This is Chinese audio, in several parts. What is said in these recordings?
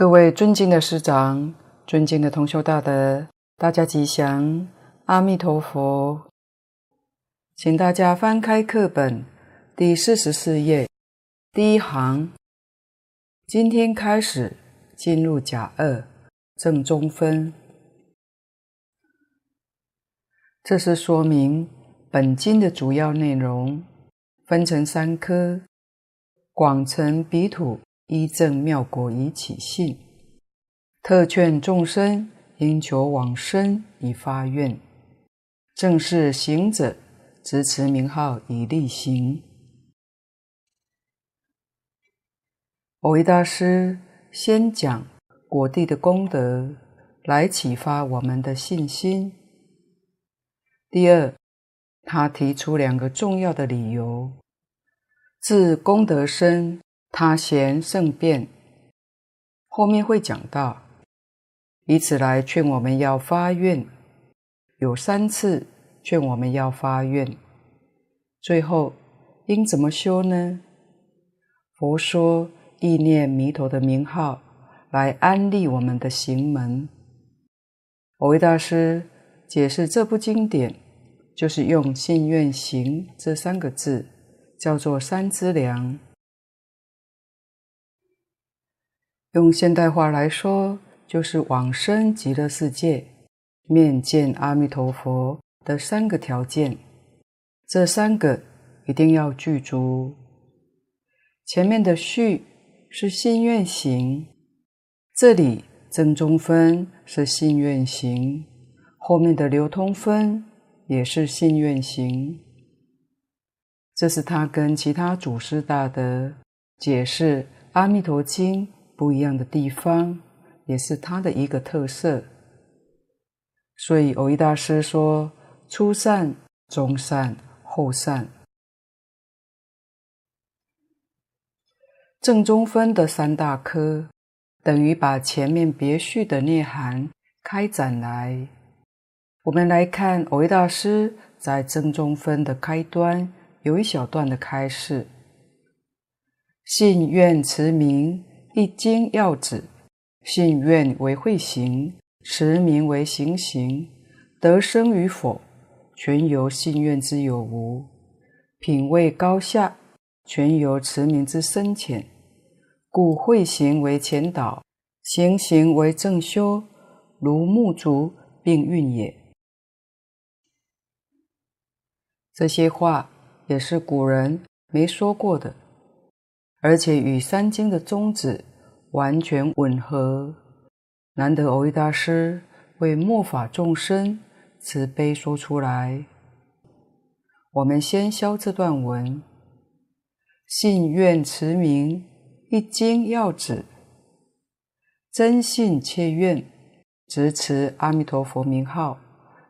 各位尊敬的师长，尊敬的同修大德，大家吉祥，阿弥陀佛。请大家翻开课本第四十四页第一行。今天开始进入甲二正中分，这是说明本经的主要内容，分成三科：广成彼土。依正妙果以起信，特劝众生应求往生以发愿，正是行者执持名号以力行。蕅益大师先讲果地的功德，来启发我们的信心。第二，他提出两个重要的理由：自功德深。他贤圣变，后面会讲到，以此来劝我们要发愿，有三次劝我们要发愿。最后应怎么修呢？佛说意念弥陀的名号来安立我们的行门。蕅益大师解释这部经典，就是用信愿行这三个字，叫做三资粮。用现代话来说，就是往生极乐世界、面见阿弥陀佛的三个条件。这三个一定要具足。前面的序是信愿行，这里正中分是信愿行，后面的流通分也是信愿行。这是他跟其他祖师大德解释《阿弥陀经》不一样的地方，也是它的一个特色。所以，蕅益大师说：初善、中善、后善。正中分的三大科，等于把前面别序的内涵开展来。我们来看蕅益大师在正中分的开端有一小段的开示：信愿持名。一经要旨，信愿为会行，持名为行行，得生与否，全由信愿之有无；品位高下，全由持名之深浅。故慧行为前导，行行为正修，如木竹并运也。这些话也是古人没说过的。而且与三经的宗旨完全吻合，难得蕅益大师为末法众生慈悲说出来。我们先消这段文：信愿持名，一经要旨，真信切愿，执持阿弥陀佛名号，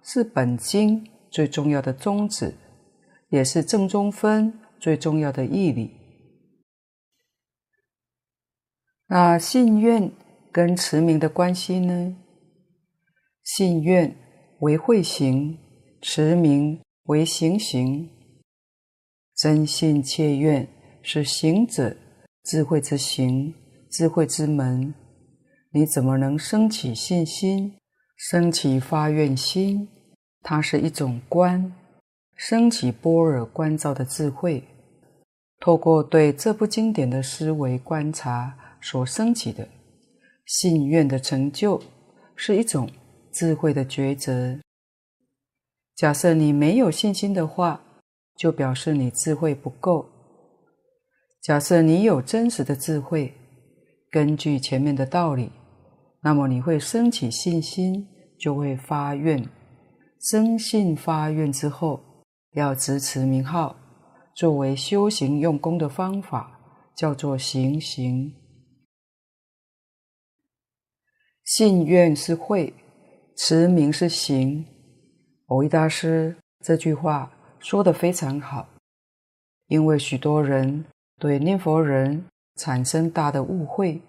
是本经最重要的宗旨，也是正中分最重要的义理。那信愿跟持名的关系呢？信愿为慧行，持名为行行。真信切愿是行者智慧之行，智慧之门。你怎么能生起信心，生起发愿心？它是一种观，生起般若观照的智慧。透过对这部经典的思维观察。所升起的信愿的成就，是一种智慧的抉择。假设你没有信心的话，就表示你智慧不够；假设你有真实的智慧，根据前面的道理，那么你会升起信心，就会发愿。生信发愿之后，要执持名号，作为修行用功的方法，叫做行行。信愿是会，持名是行。蕅益大师这句话说得非常好，因为许多人对念佛人产生大的误会，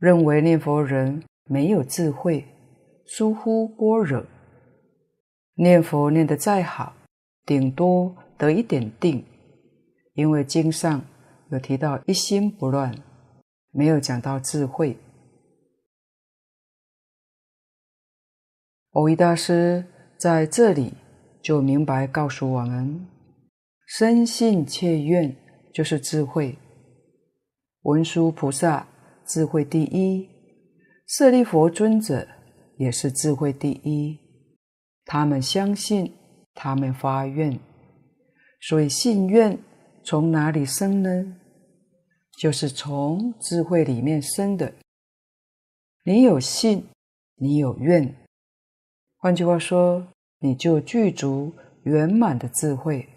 认为念佛人没有智慧，疏忽般若，念佛念得再好，顶多得一点定，因为经上有提到一心不乱，没有讲到智慧。蕅益大师在这里就明白告诉我们：深信切愿就是智慧。文殊菩萨智慧第一，舍利佛尊者也是智慧第一。他们相信，他们发愿，所以信愿从哪里生呢？就是从智慧里面生的。你有信，你有愿，换句话说，你就具足圆满的智慧。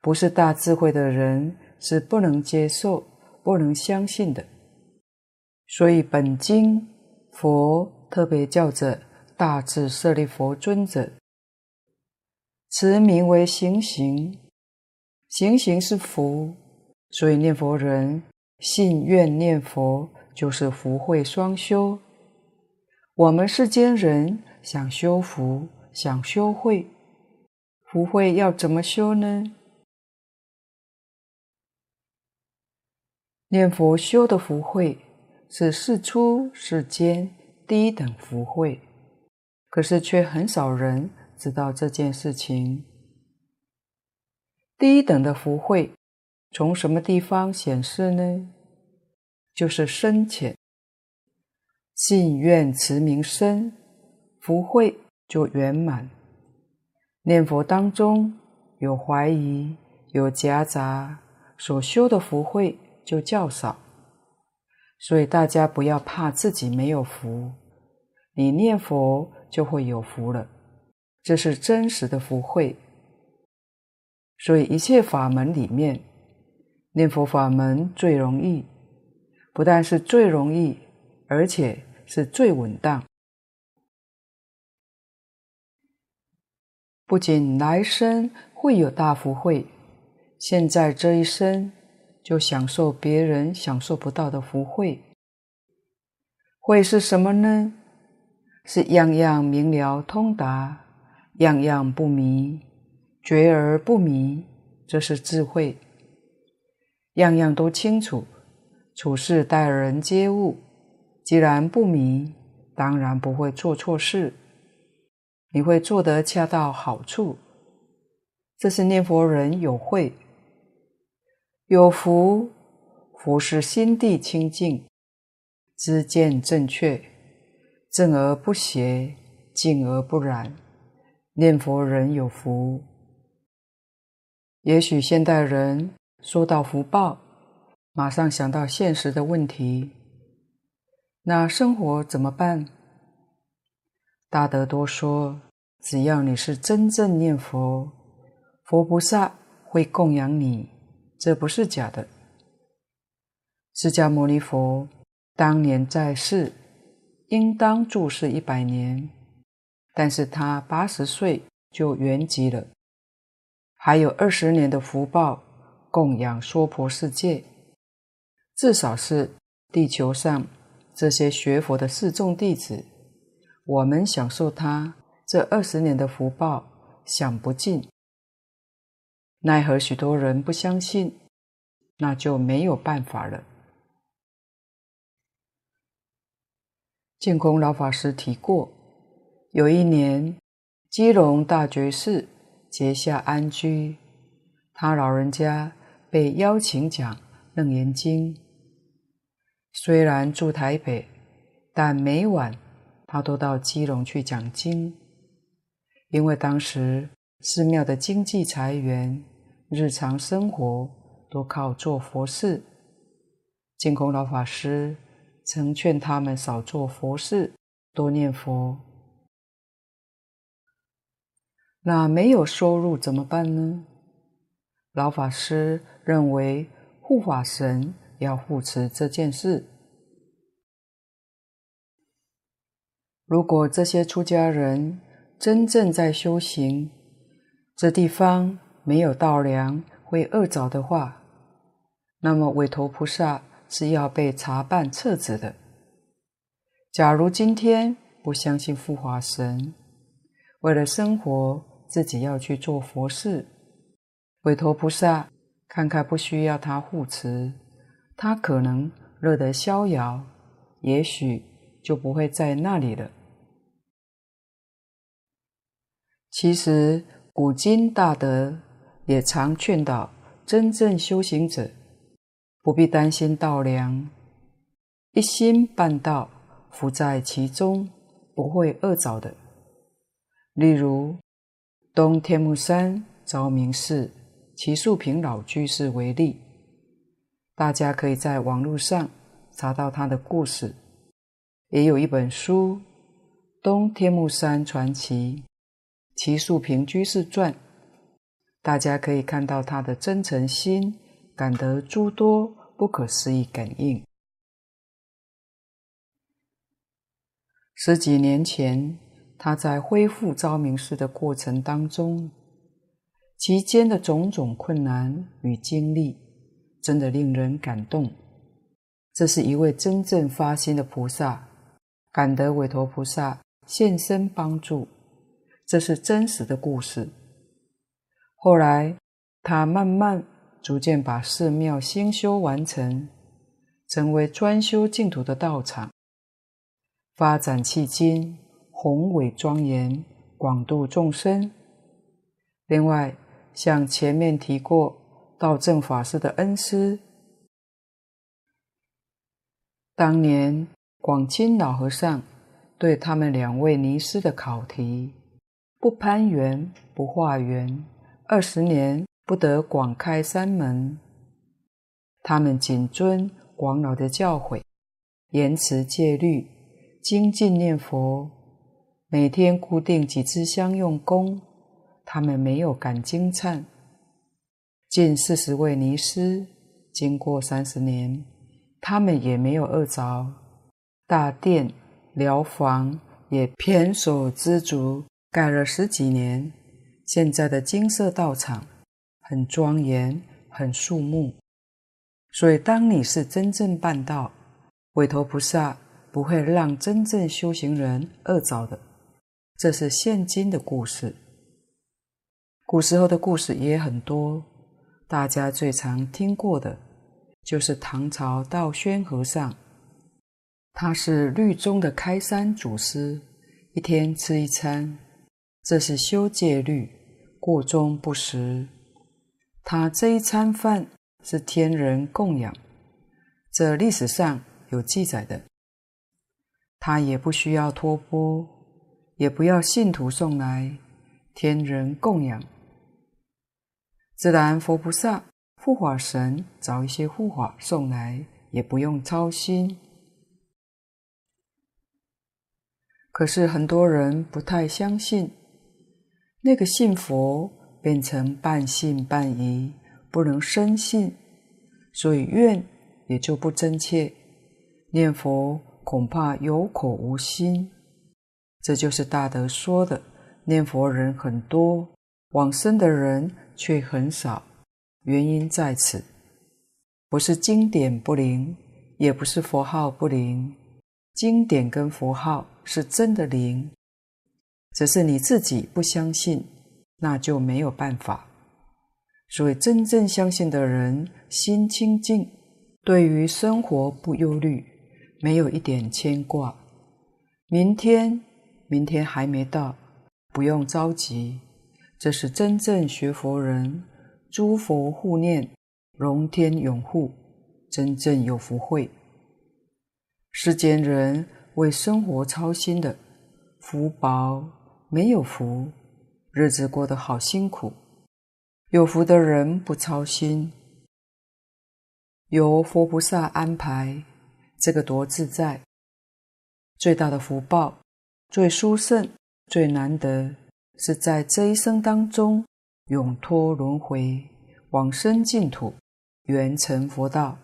不是大智慧的人是不能接受、不能相信的。所以本经佛特别叫着大智舍利弗尊者，持名为行行，行行是福。所以念佛人信愿念佛，就是福慧双修。我们世间人想修福，想修慧，福慧要怎么修呢？念佛修的福慧是世出世间第一等福慧，可是却很少人知道这件事情。第一等的福慧。从什么地方显示呢？就是深浅，信愿持名深，福慧就圆满。念佛当中有怀疑，有夹杂，所修的福慧就较少。所以大家不要怕自己没有福，你念佛就会有福了，这是真实的福慧。所以一切法门里面，念佛法门最容易，不但是最容易，而且是最稳当。不仅来生会有大福慧，现在这一生就享受别人享受不到的福慧。会是什么呢？是样样明了通达，样样不迷，觉而不迷，这是智慧。样样都清楚，处事待人接物，既然不迷，当然不会做错事。你会做得恰到好处，这是念佛人有慧，有福。福是心地清净，知见正确，正而不邪，净而不染。念佛人有福。也许现代人。说到福报，马上想到现实的问题。那生活怎么办？大德多说，只要你是真正念佛，佛菩萨会供养你，这不是假的。释迦牟尼佛当年在世，应当住世一百年，但是他八十岁就圆寂了，还有二十年的福报。供养娑婆世界，至少是地球上这些学佛的四众弟子，我们享受他这二十年的福报，享不尽。奈何许多人不相信，那就没有办法了。净空老法师提过，有一年，基隆大觉寺结下安居，他老人家。被邀请讲《楞严经》，虽然住台北，但每晚他都到基隆去讲经，因为当时寺庙的经济财源、日常生活都靠做佛事。净空老法师曾劝他们少做佛事，多念佛。那没有收入怎么办呢？老法师认为护法神要护持这件事。如果这些出家人真正在修行，这地方没有稻粮会饿着的话，那么韦陀菩萨是要被查办撤职的。假如今天不相信护法神，为了生活自己要去做佛事。韦陀菩萨看看不需要他护持，他可能乐得逍遥，也许就不会在那里了。其实古今大德也常劝导真正修行者，不必担心道粮，一心办道，伏在其中，不会饿着的。例如东天目山昭明寺齐树平老居士为例，大家可以在网络上查到他的故事，也有一本书《东天目山传奇齐树平居士传》，大家可以看到他的真诚心，感得诸多不可思议感应。十几年前，他在恢复昭明寺的过程当中，其间的种种困难与经历，真的令人感动。这是一位真正发心的菩萨，感得韦陀菩萨现身帮助，这是真实的故事。后来，他慢慢逐渐把寺庙兴修完成，成为专修净土的道场，发展迄今，宏伟庄严，广度众生。另外，像前面提过，道正法师的恩师。当年广钦老和尚对他们两位尼师的考题：不攀缘，不化缘，二十年不得广开山门。他们谨遵广老的教诲，严持戒律，精进念佛，每天固定几支香用功。他们没有赶经忏。近四十位尼师，经过三十年。他们也没有饿着，大殿、寮房也偏所知足，盖了十几年。现在的金色道场很庄严，很肃穆。所以，当你是真正办道，韦陀菩萨不会让真正修行人饿着的。这是现今的故事。古时候的故事也很多，大家最常听过的。就是唐朝道宣和尚，他是律宗的开山祖师，一天吃一餐，这是修戒律，过中不食。他这一餐饭是天人供养，这历史上有记载的。他也不需要托钵，也不要信徒送来，天人供养，自然佛菩萨。护法神找一些护法送来，也不用操心。可是很多人不太相信，那个信佛变成半信半疑，不能深信，所以愿也就不真切，念佛恐怕有口无心。这就是大德说的：念佛人很多，往生的人却很少。原因在此，不是经典不灵，也不是佛号不灵。经典跟佛号是真的灵，只是你自己不相信，那就没有办法。所以真正相信的人，心清净，对于生活不忧虑，没有一点牵挂。明天，明天还没到，不用着急。这是真正学佛人。诸佛护念，龙天永护，真正有福慧。世间人为生活操心的福薄，没有福，日子过得好辛苦。有福的人不操心，由佛菩萨安排，这个多自在。最大的福报，最殊胜，最难得，是在这一生当中。永脱轮回，往生净土，圆成佛道。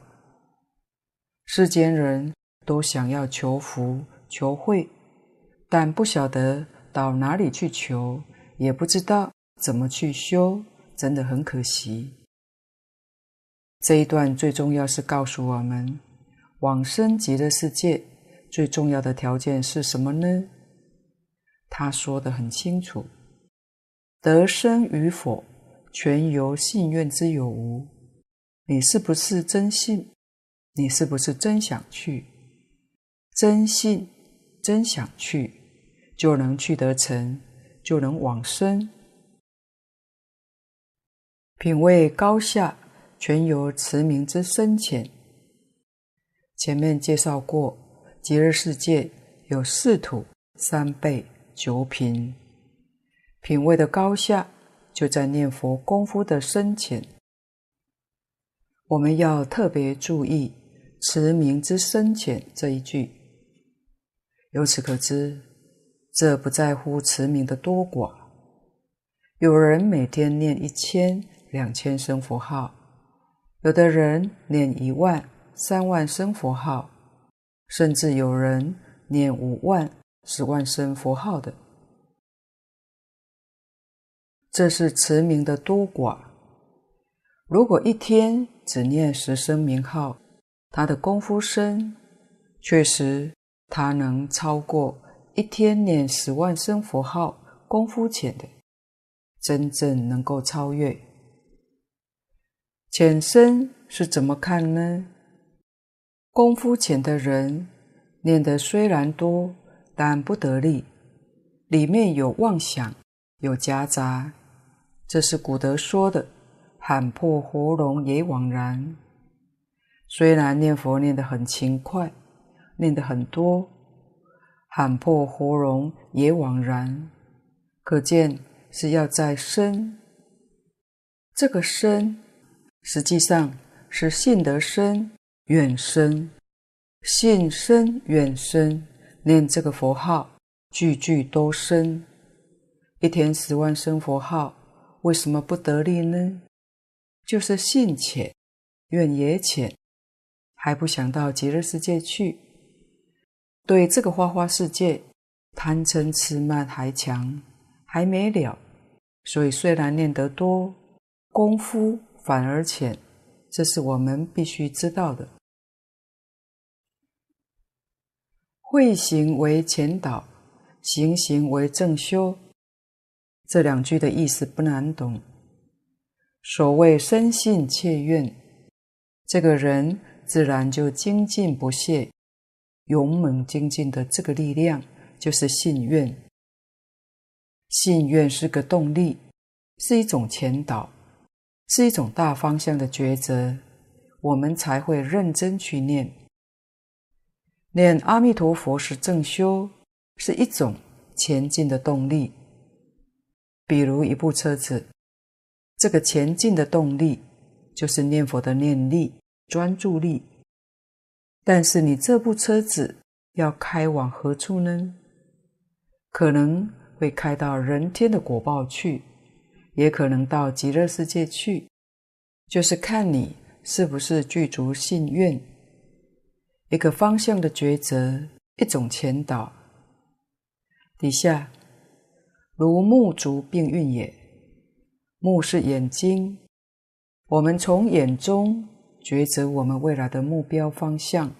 世间人都想要求福、求慧，但不晓得到哪里去求，也不知道怎么去修，真的很可惜。这一段最重要是告诉我们，往生极乐世界最重要的条件是什么呢？他说的很清楚。得生与否，全由信愿之有无。你是不是真信？你是不是真想去？真信、真想去，就能去得成，就能往生。品位高下，全由持名之深浅。前面介绍过，极乐世界有四土、三辈、九品，品位的高下就在念佛功夫的深浅。我们要特别注意“持名之深浅”这一句。由此可知，这不在乎持名的多寡。有人每天念一千。两千声佛号，有的人念一万、三万声佛号，甚至有人念五万、十万声佛号的，这是持名的多寡。如果一天只念十声名号，他的功夫深，确实他能超过一天念十万声佛号功夫浅的，真正能够超越。浅深是怎么看呢？功夫浅的人念的虽然多，但不得力，里面有妄想，有夹杂。这是古德说的“喊破喉咙也枉然”。虽然念佛念得很勤快，念得很多，喊破喉咙也枉然，可见是要在深。这个深。实际上是信得深、愿深，信深、愿深，念这个佛号，句句都深。一天十万声佛号，为什么不得力呢？就是信浅，愿也浅，还不想到极乐世界去，对这个花花世界贪嗔痴慢还强，还没了。所以虽然念得多，功夫。反而浅，这是我们必须知道的。慧行为前导，行行为正修。这两句的意思不难懂。所谓深信切愿，这个人自然就精进不懈、勇猛精进的这个力量，就是信愿。信愿是个动力，是一种前导。是一种大方向的抉择，我们才会认真去念。念阿弥陀佛是正修，是一种前进的动力。比如一部车子，这个前进的动力就是念佛的念力、专注力。但是你这部车子要开往何处呢？可能会开到人天的果报去。也可能到极乐世界去，就是看你是不是具足信愿，一个方向的抉择，一种前导。底下如目足并运也，目是眼睛，我们从眼中抉择我们未来的目标方向；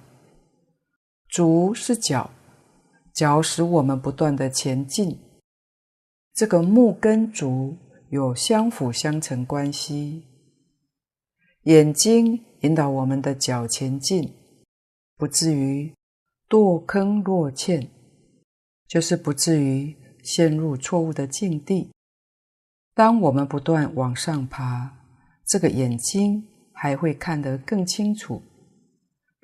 足是脚，脚使我们不断的前进。这个目跟足。有相辅相成关系。眼睛引导我们的脚前进，不至于堕坑落堑，就是不至于陷入错误的境地。当我们不断往上爬，这个眼睛还会看得更清楚。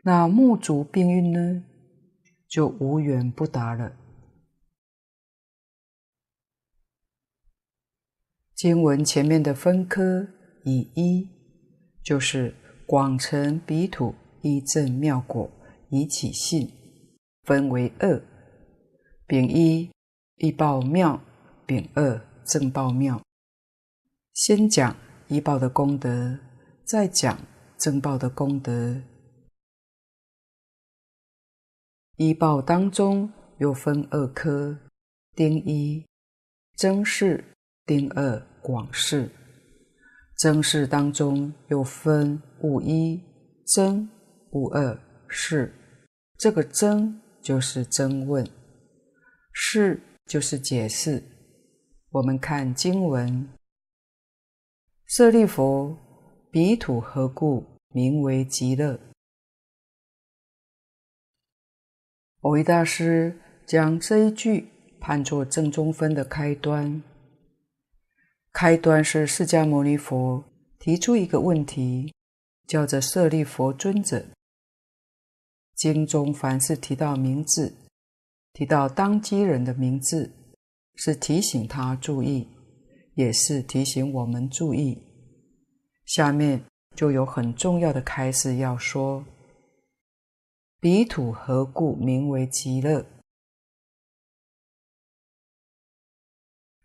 那目足并运呢，就无远不达了。经文前面的分科以一，就是广成彼土一正妙果以起信，分为二，丙一一报妙，丙二正报妙。先讲一报的功德，再讲正报的功德。一报当中又分二科，丁一增上。丁二广释，增释当中又分五一增、五二释。这个增就是增问，释就是解释。我们看经文：舍利弗，彼土何故名为极乐？蕅益大师将这一句判作正中分的开端。开端是释迦牟尼佛提出一个问题，叫做“舍利弗尊者”。经中凡是提到名字，提到当机人的名字，是提醒他注意，也是提醒我们注意。下面就有很重要的开示要说：彼土何故名为极乐？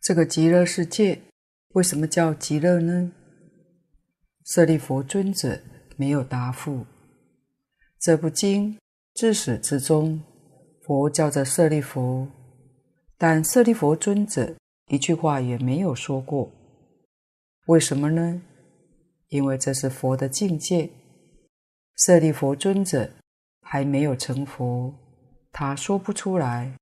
这个极乐世界为什么叫极乐呢？舍利弗尊者没有答复。这部经自始至终，佛叫着舍利弗，但舍利弗尊者一句话也没有说过。为什么呢？因为这是佛的境界，舍利弗尊者还没有成佛，他说不出来。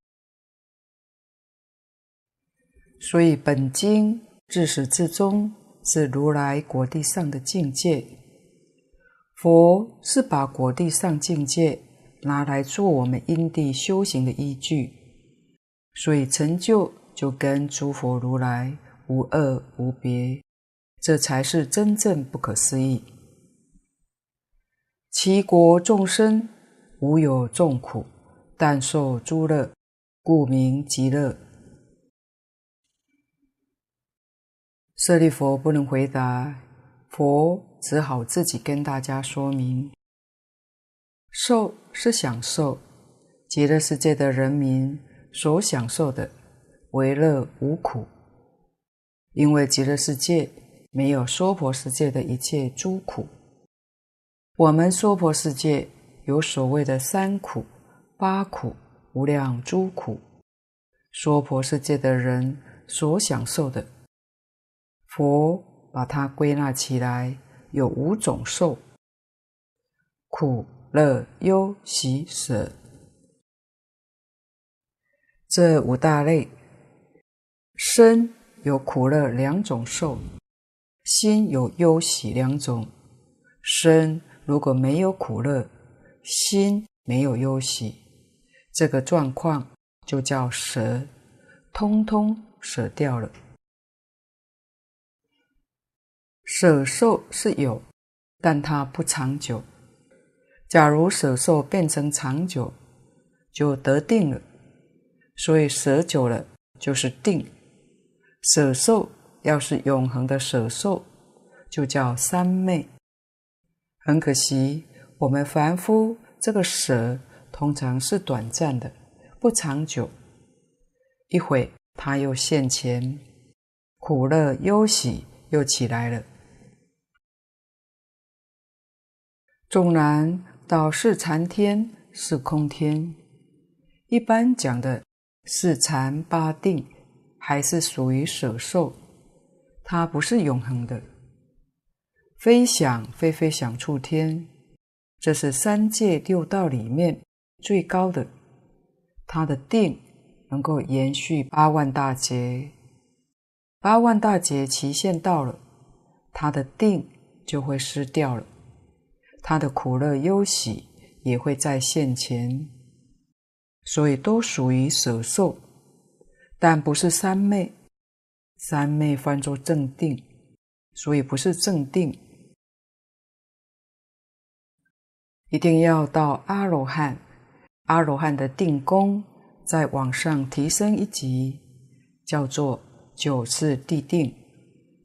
所以本经自始至终是如来果地上的境界，佛是把果地上境界。拿来做我们因地修行的依据，所以成就就跟诸佛如来无二无别，这才是真正不可思议。其国众生无有众苦，但受诸乐，故名极乐。舍利弗不能回答，佛只好自己跟大家说明。受是享受，极乐世界的人民所享受的为乐无苦，因为极乐世界没有娑婆世界的一切诸苦。我们娑婆世界有所谓的三苦、八苦、无量诸苦。娑婆世界的人所享受的，佛把它归纳起来，有五种受：苦。乐、忧、喜、舍，这五大类，身有苦乐两种受，心有忧喜两种。身如果没有苦乐，心没有忧喜，这个状况就叫舍，通通舍掉了。舍受是有，但它不长久。假如舍受变成长久，就得定了。所以舍久了就是定。舍受要是永恒的舍受，就叫三昧。很可惜，我们凡夫这个舍通常是短暂的，不长久。一会他又现前，苦乐忧喜又起来了。纵然。到四禅天、是空天，一般讲的四禅八定，还是属于舍受，它不是永恒的。非想非非想处天，这是三界六道里面最高的，它的定能够延续八万大劫，八万大劫期限到了，它的定就会失掉了。他的苦乐忧喜也会在现前，所以都属于舍受，但不是三昧。三昧翻作正定，所以不是正定。一定要到阿罗汉，阿罗汉的定功再往上提升一级，叫做九次第定，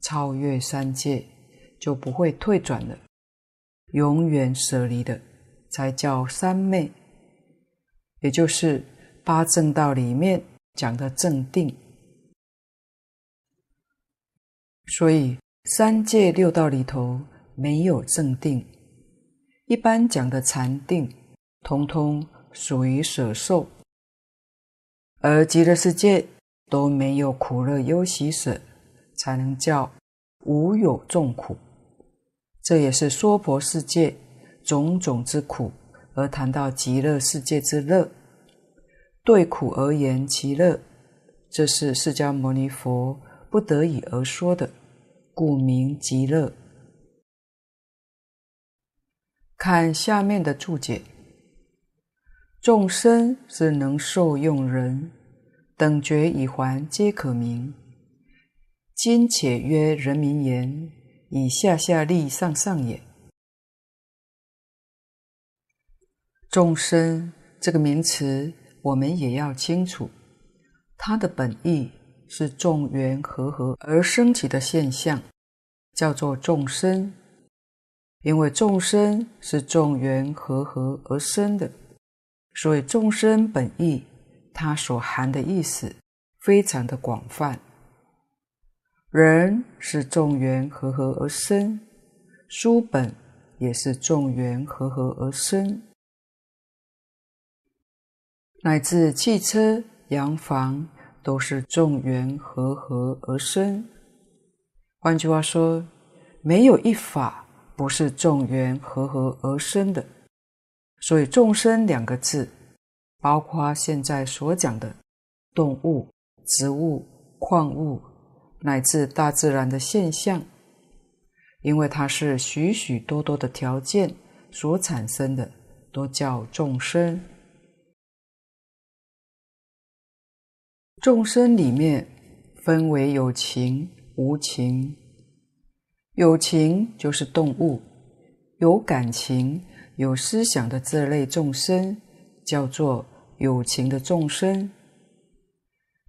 超越三界，就不会退转了。永远舍离的，才叫三昧，也就是八正道里面讲的正定。所以三界六道里头没有正定，一般讲的禅定，通通属于舍受，而极乐世界都没有苦乐忧喜舍，才能叫无有众苦。这也是娑婆世界种种之苦，而谈到极乐世界之乐。对苦而言其乐，这是释迦牟尼佛不得已而说的，故名极乐。看下面的注解：众生是能受用人，等觉已还皆可名。今且曰人名言，以下下利上上也。众生这个名词，我们也要清楚，它的本意是众缘和合而生起的现象，叫做众生。因为众生是众缘和合而生的，所以众生本意，它所含的意思非常的广泛。人是众缘和合而生，书本也是众缘和合而生，乃至汽车、洋房都是众缘和合而生。换句话说，没有一法。不是众缘和合而生的，所以“众生”两个字，包括现在所讲的动物、植物、矿物，乃至大自然的现象，因为它是许许多多的条件所产生的，都叫众生。众生里面分为有情、无情。有情就是动物，有感情、有思想的这类众生，叫做有情的众生。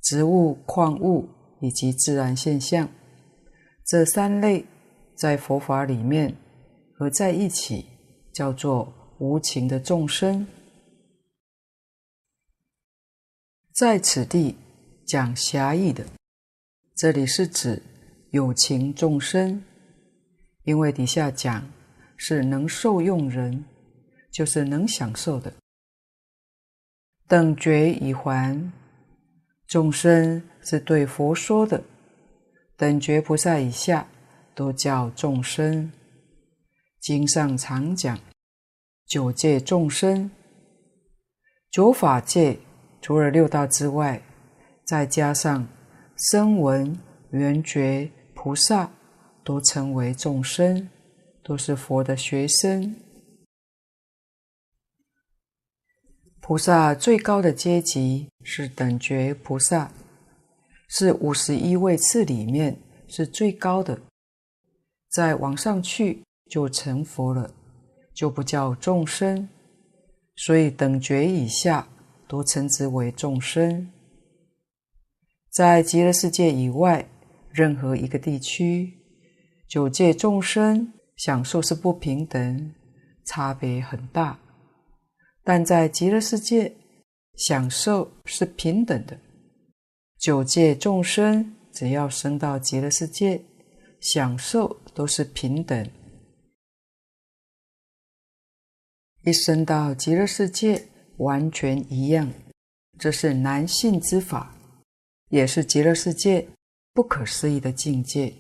植物、矿物以及自然现象，这三类在佛法里面合在一起，叫做无情的众生。在此地讲狭义的，这里是指有情众生。因为底下讲是能受用人，就是能享受的。等觉已还，众生是对佛说的，等觉菩萨以下都叫众生。经上常讲九界众生，九法界除了六道之外，再加上声闻、缘觉、菩萨。都称为众生，都是佛的学生。菩萨最高的阶级是等觉菩萨，是五十一位次里面是最高的。再往上去就成佛了，就不叫众生。所以等觉以下都称之为众生。在极乐世界以外，任何一个地区。九界众生享受是不平等，差别很大，但在极乐世界享受是平等的。九界众生只要生到极乐世界，享受都是平等。一生到极乐世界，完全一样，这是难信之法，也是极乐世界不可思议的境界。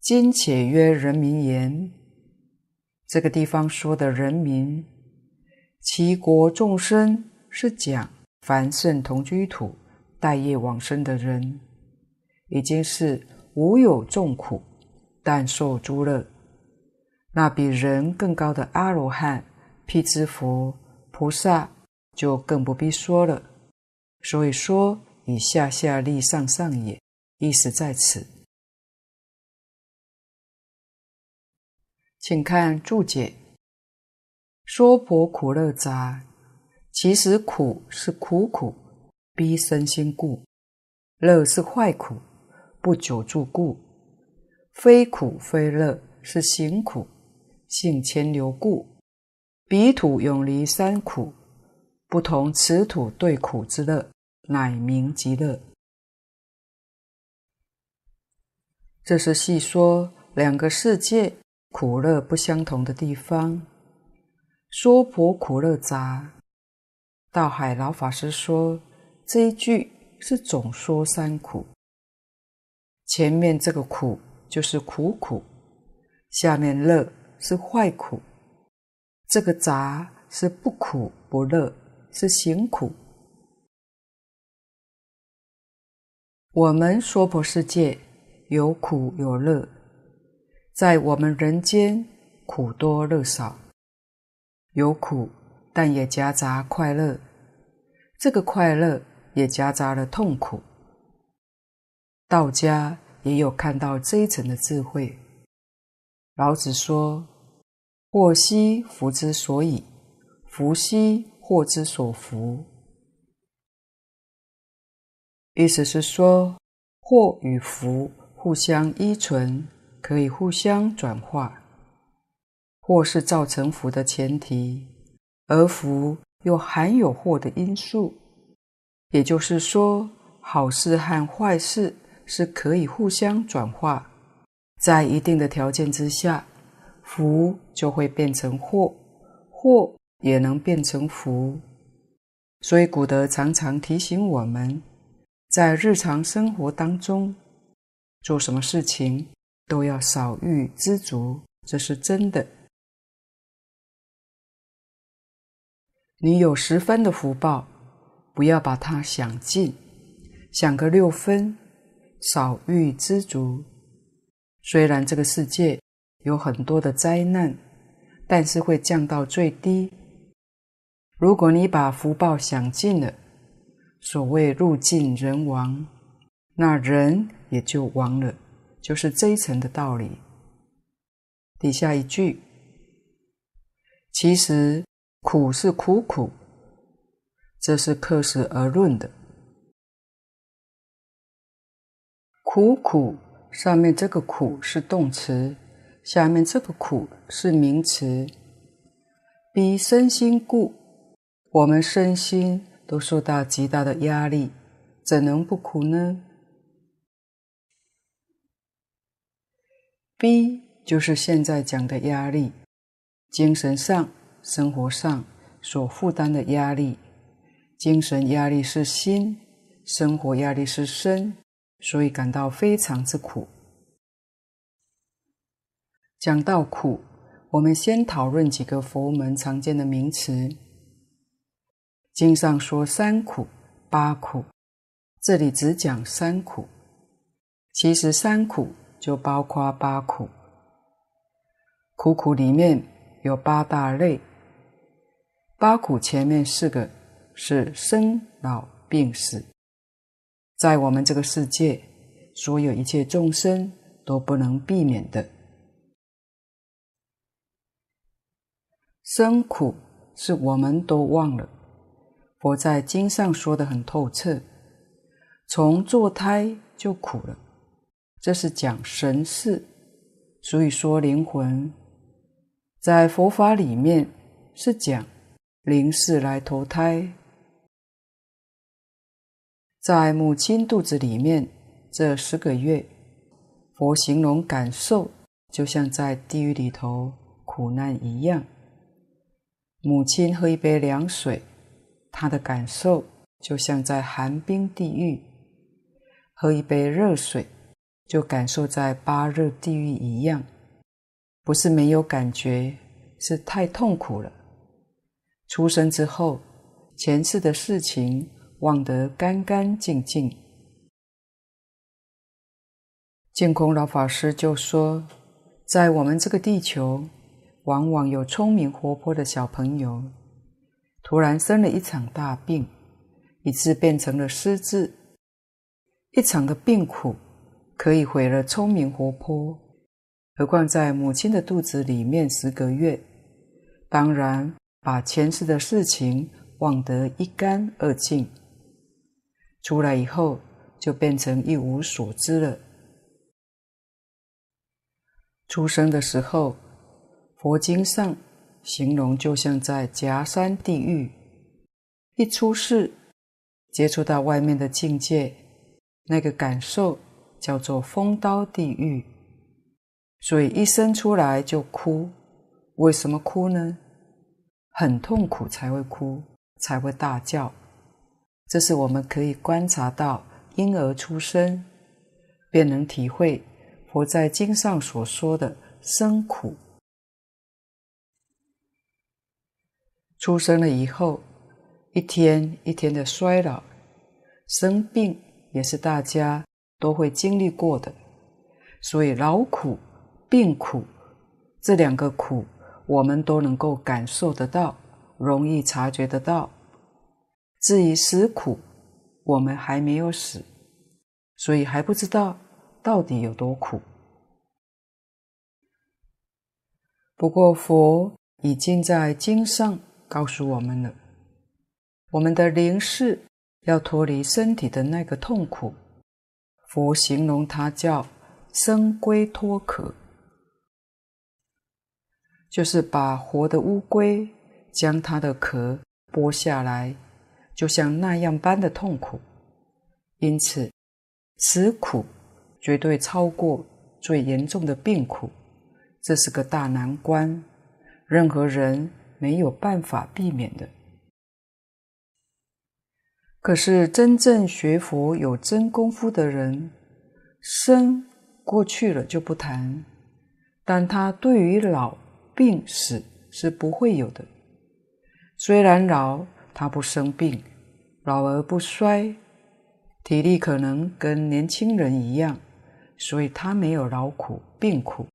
今且曰人民言，这个地方说的人民，其国众生是讲凡圣同居土待业往生的人，已经是无有众苦，但受诸乐。那比人更高的阿罗汉、辟支佛、菩萨就更不必说了。所以说以下下利上上也，意思在此。请看注解：“说婆苦乐杂，其实苦是苦苦，逼身心故；乐是坏苦，不久住故。非苦非乐，是行苦，性迁流故。彼土永离三苦，不同此土对苦之乐，乃名极乐。”这是细说两个世界。苦乐不相同的地方，说婆苦乐杂。道海老法师说这一句是总说三苦，前面这个苦就是苦苦，下面乐是坏苦，这个杂是不苦不乐，是行苦。我们娑婆世界有苦有乐。在我们人间，苦多乐少，有苦，但也夹杂快乐。这个快乐也夹杂了痛苦。道家也有看到这一层的智慧。老子说：“祸兮福之所倚，福兮祸之所伏。”意思是说，祸与福互相依存，可以互相转化。祸是造成福的前提，而福又含有祸的因素。也就是说，好事和坏事是可以互相转化。在一定的条件之下，福就会变成祸，祸也能变成福。所以古德常常提醒我们，在日常生活当中，做什么事情都要少欲知足，这是真的。你有十分的福报，不要把它想尽，想个六分，少欲知足。虽然这个世界有很多的灾难，但是会降到最低。如果你把福报想尽了，所谓物尽人亡，那人也就亡了，就是这一层的道理。底下一句，其实苦是苦苦，这是客时而论的，苦苦。上面这个苦是动词，下面这个苦是名词。逼身心故，我们身心都受到极大的压力，怎能不苦呢？逼就是现在讲的压力，精神上、生活上所负担的压力。精神压力是心，生活压力是身。所以感到非常之苦。讲到苦，我们先讨论几个佛门常见的名词。经上说三苦、八苦，这里只讲三苦，其实三苦就包括八苦。苦苦里面有八大类，八苦前面四个是生老病死。在我们这个世界，所有一切众生都不能避免的。生苦是我们都忘了，佛在经上说得很透彻，从坐胎就苦了，这是讲神识，所以说灵魂，在佛法里面是讲灵识来投胎。在母亲肚子里面这十个月，佛形容感受就像在地狱里头苦难一样。母亲喝一杯凉水，她的感受就像在寒冰地狱；喝一杯热水，就感受在八热地狱一样。不是没有感觉，是太痛苦了。出生之后，前世的事情。忘得干干净净。净空老法师就说，在我们这个地球，往往有聪明活泼的小朋友，突然生了一场大病，以致变成了失智。一场的病苦可以毁了聪明活泼，何况在母亲的肚子里面十个月，当然把前世的事情忘得一干二净。出来以后，就变成一无所知了。出生的时候，佛经上形容就像在夹山地狱；一出世，接触到外面的境界，那个感受叫做风刀地狱。所以一生出来就哭，为什么哭呢？很痛苦才会哭，才会大叫。这是我们可以观察到，婴儿出生，便能体会佛在经上所说的生苦。出生了以后，一天一天的衰老，生病也是大家都会经历过的。所以劳苦、病苦这两个苦，我们都能够感受得到，容易察觉得到。至于死苦，我们还没有死，所以还不知道到底有多苦。不过佛已经在经上告诉我们了，我们的灵识要脱离身体的那个痛苦，佛形容它叫生龟脱壳，就是把活的乌龟将它的壳剥下来，就像那样般的痛苦。因此，此苦绝对超过最严重的病苦。这是个大难关，任何人没有办法避免的。可是真正学佛有真功夫的人，生过去了就不谈，但他对于老、病、死是不会有的。虽然老，他不生病，老而不衰，体力可能跟年轻人一样，所以他没有劳苦、病苦。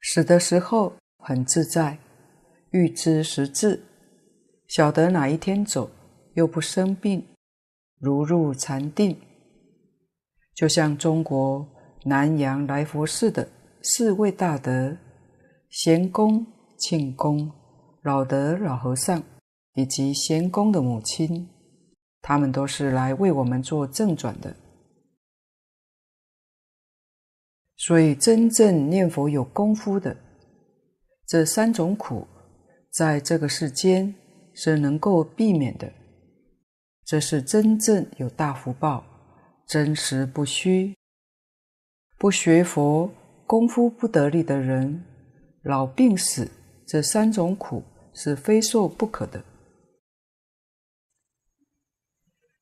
死的时候很自在，预知时至，晓得哪一天走，又不生病，如入禅定。就像中国南阳来佛寺的四位大德贤公、庆公、老德老和尚，以及贤公的母亲，他们都是来为我们做正转的。所以，真正念佛有功夫的，这三种苦，在这个世间是能够避免的。这是真正有大福报、真实不虚。不学佛、功夫不得力的人，老病死这三种苦是非受不可的。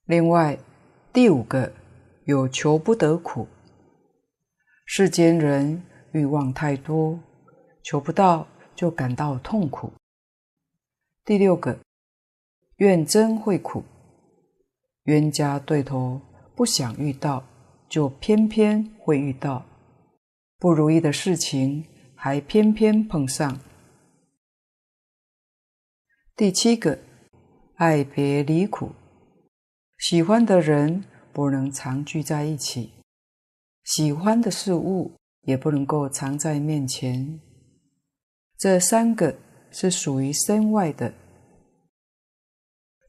另外，第五个有求不得苦。世间人欲望太多，求不到就感到痛苦。第六个，怨憎会苦，冤家对头不想遇到，就偏偏会遇到；不如意的事情还偏偏碰上。第七个，爱别离苦，喜欢的人不能常聚在一起。喜欢的事物也不能够常在面前，这三个是属于身外的。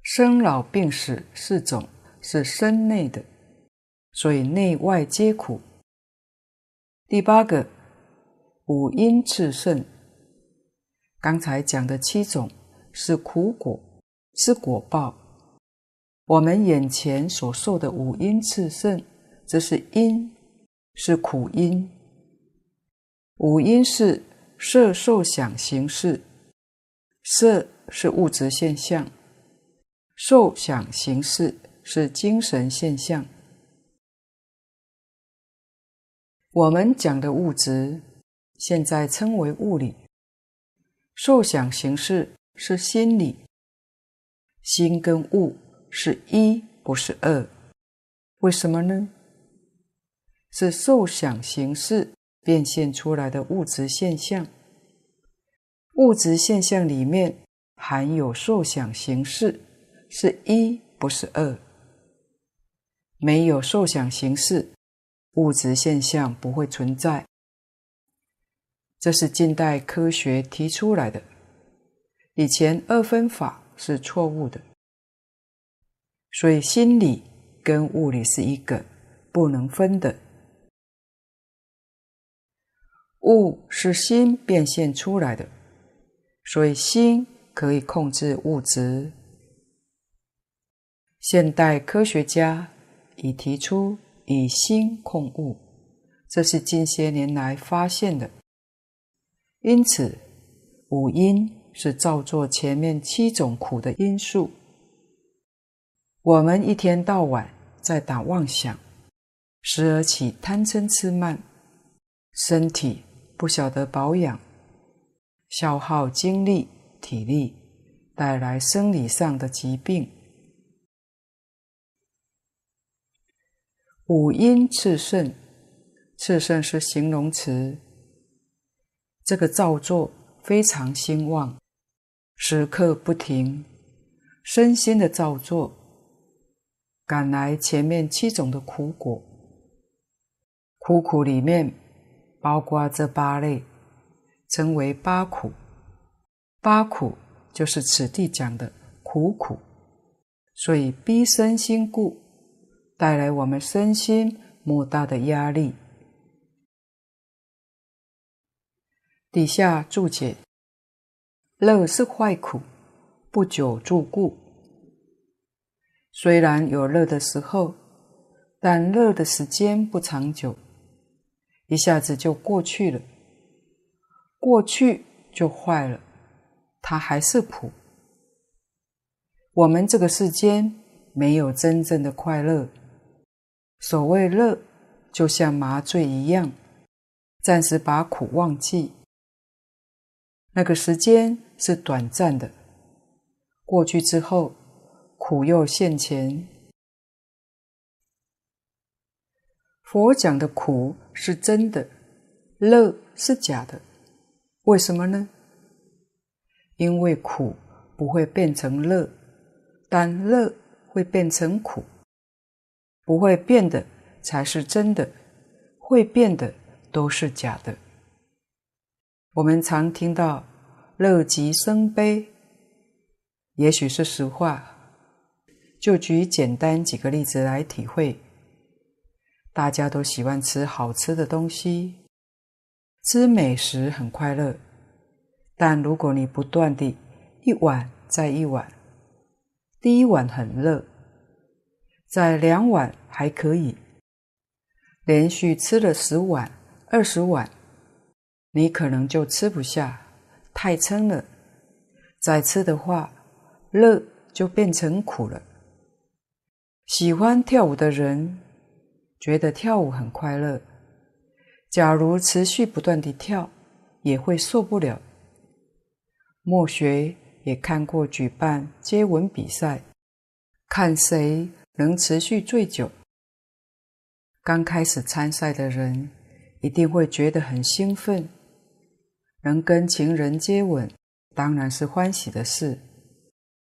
生老病死四种是身内的，所以内外皆苦。第八个五阴炽盛，刚才讲的七种是苦果，是果报。我们眼前所受的五阴炽盛，这是因。是苦因，五阴是色、受、想、行、识。色是物质现象，受、想、行、识是精神现象。我们讲的物质，现在称为物理；受、想、行、识是心理。心跟物是一，不是二。为什么呢？是受想行识变现出来的物质现象，物质现象里面含有受想行识，是一，不是二。没有受想行识，物质现象不会存在。这是近代科学提出来的，以前二分法是错误的，所以心理跟物理是一个，不能分的。物是心变现出来的，所以心可以控制物质。现代科学家已提出以心控物，这是近些年来发现的。因此，五因是造作前面七种苦的因素。我们一天到晚在打妄想，时而起贪嗔痴慢，身体。不晓得保养，消耗精力、体力，带来生理上的疾病。五阴炽盛，炽盛是形容词。这个造作非常兴旺，时刻不停，身心的造作赶来前面七种的苦果。苦苦里面包括这八类，称为八苦。八苦就是此地讲的苦苦，所以逼身心故，带来我们身心莫大的压力。底下注解：乐是坏苦，不久住故。虽然有乐的时候，但乐的时间不长久，一下子就过去了，过去就坏了，它还是苦。我们这个世间没有真正的快乐，所谓乐，就像麻醉一样，暂时把苦忘记。那个时间是短暂的，过去之后，苦又现前。佛讲的苦是真的，乐是假的，为什么呢？因为苦不会变成乐，但乐会变成苦。不会变的才是真的，会变的都是假的。我们常听到“乐极生悲”，也许是实话。就举简单几个例子来体会。大家都喜欢吃好吃的东西，吃美食很快乐。但如果你不断地一碗再一碗，第一碗很热，再两碗还可以，连续吃了十碗、二十碗。你可能就吃不下，太撑了。再吃的话，乐就变成苦了。喜欢跳舞的人觉得跳舞很快乐，假如持续不断地跳，也会受不了。墨学也看过举办接吻比赛，看谁能持续最久。刚开始参赛的人一定会觉得很兴奋。能跟情人接吻，当然是欢喜的事，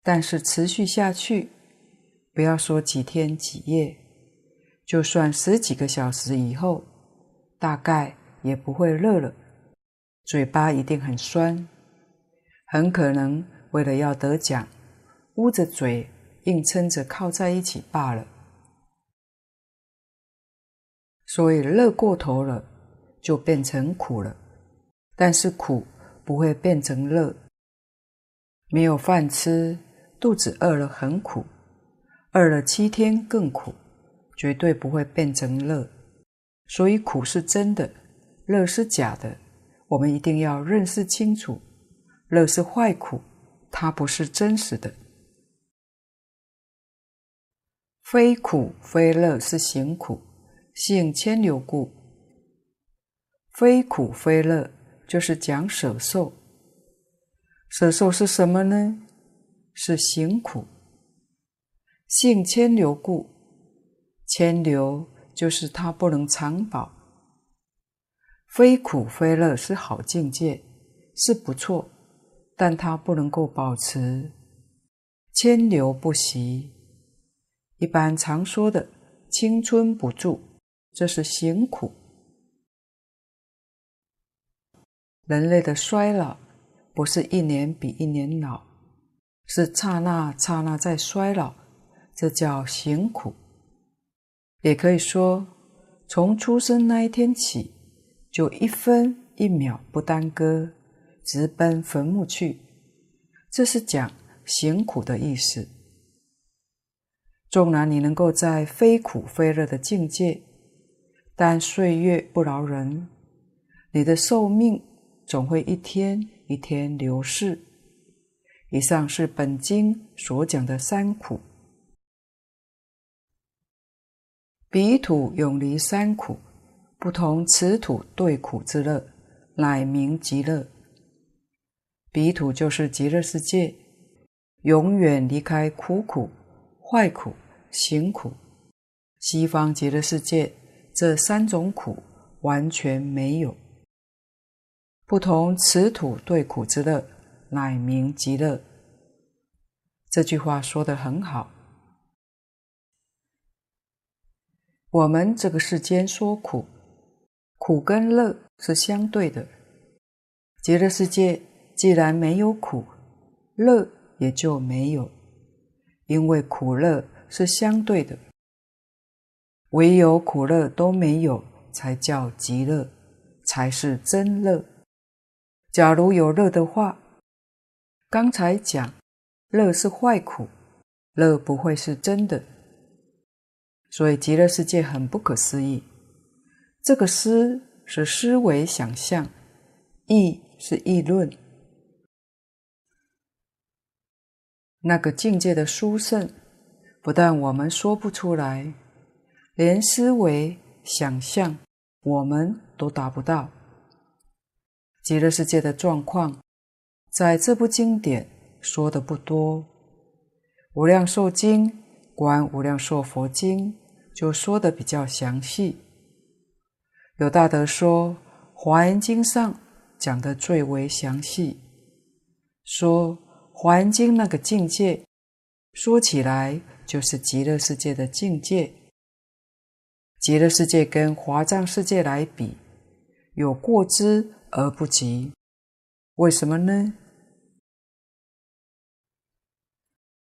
但是持续下去，不要说几天几夜，就算十几个小时以后，大概也不会热了，嘴巴一定很酸，很可能为了要得奖，捂着嘴硬撑着靠在一起罢了。所以乐过头了，就变成苦了。但是苦不会变成乐，没有饭吃，肚子饿了很苦，饿了七天更苦，绝对不会变成乐。所以苦是真的，乐是假的，我们一定要认识清楚。乐是坏苦，它不是真实的。非苦非乐是行苦，性迁流故。非苦非乐。就是讲舍受，舍受是什么呢？是行苦。性迁流故，迁流就是它不能长保。非苦非乐是好境界，是不错，但它不能够保持。迁流不息，一般常说的青春不住，这是行苦。人类的衰老不是一年比一年老，是刹那刹那在衰老，这叫行苦。也可以说，从出生那一天起，就一分一秒不耽搁，直奔坟墓去。这是讲行苦的意思。纵然你能够在非苦非乐的境界，但岁月不饶人，你的寿命。总会一天一天流逝。以上是本经所讲的三苦。彼土永离三苦，不同此土对苦之乐，乃名极乐。彼土就是极乐世界，永远离开苦苦、坏苦、行苦。西方极乐世界这三种苦完全没有。不同此土对苦之乐，乃名极乐。这句话说得很好。我们这个世间说苦，苦跟乐是相对的。极乐世界既然没有苦，乐也就没有，因为苦乐是相对的。唯有苦乐都没有，才叫极乐，才是真乐。假如有乐的话，刚才讲乐是坏苦，乐不会是真的。所以极乐世界很不可思议。这个思是思维想象，议是议论。那个境界的殊胜，不但我们说不出来。连思维想象，我们都达不到。极乐世界的状况，在这部经典说的不多，《无量寿经》观《无量寿佛经》就说的比较详细。有大德说，《华严经》上讲的最为详细，说《华严经》那个境界，说起来就是极乐世界的境界。极乐世界跟华藏世界来比，有过之而不及。为什么呢？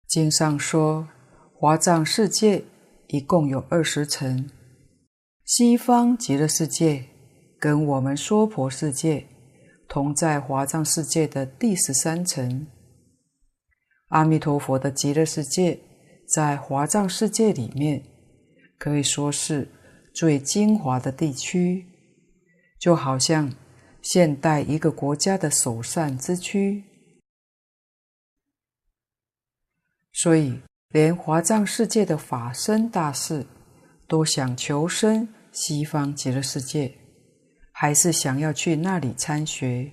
经上说，华藏世界一共有二十层，西方极乐世界跟我们娑婆世界同在华藏世界的第十三层。阿弥陀佛的极乐世界在华藏世界里面，可以说是。最精华的地区，就好像现代一个国家的首善之区。所以，连华藏世界的法身大士都想求生西方极乐世界，还是想要去那里参学。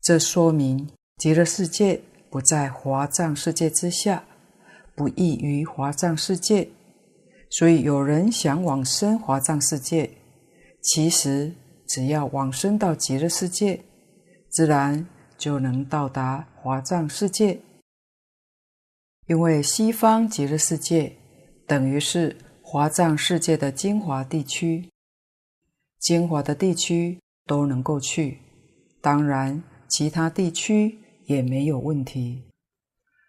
这说明极乐世界不在华藏世界之下，不异于华藏世界。所以，有人想往生华藏世界，其实只要往生到极乐世界，自然就能到达华藏世界。因为西方极乐世界等于是华藏世界的精华地区，精华的地区都能够去，当然其他地区也没有问题。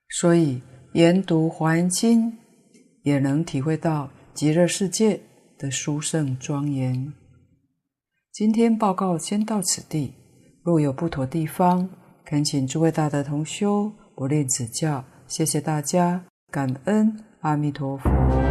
所以，研读华严经。也能体会到极乐世界的殊胜庄严。今天报告先到此地，若有不妥地方，恳请诸位大德同修不吝指教。谢谢大家，感恩阿弥陀佛。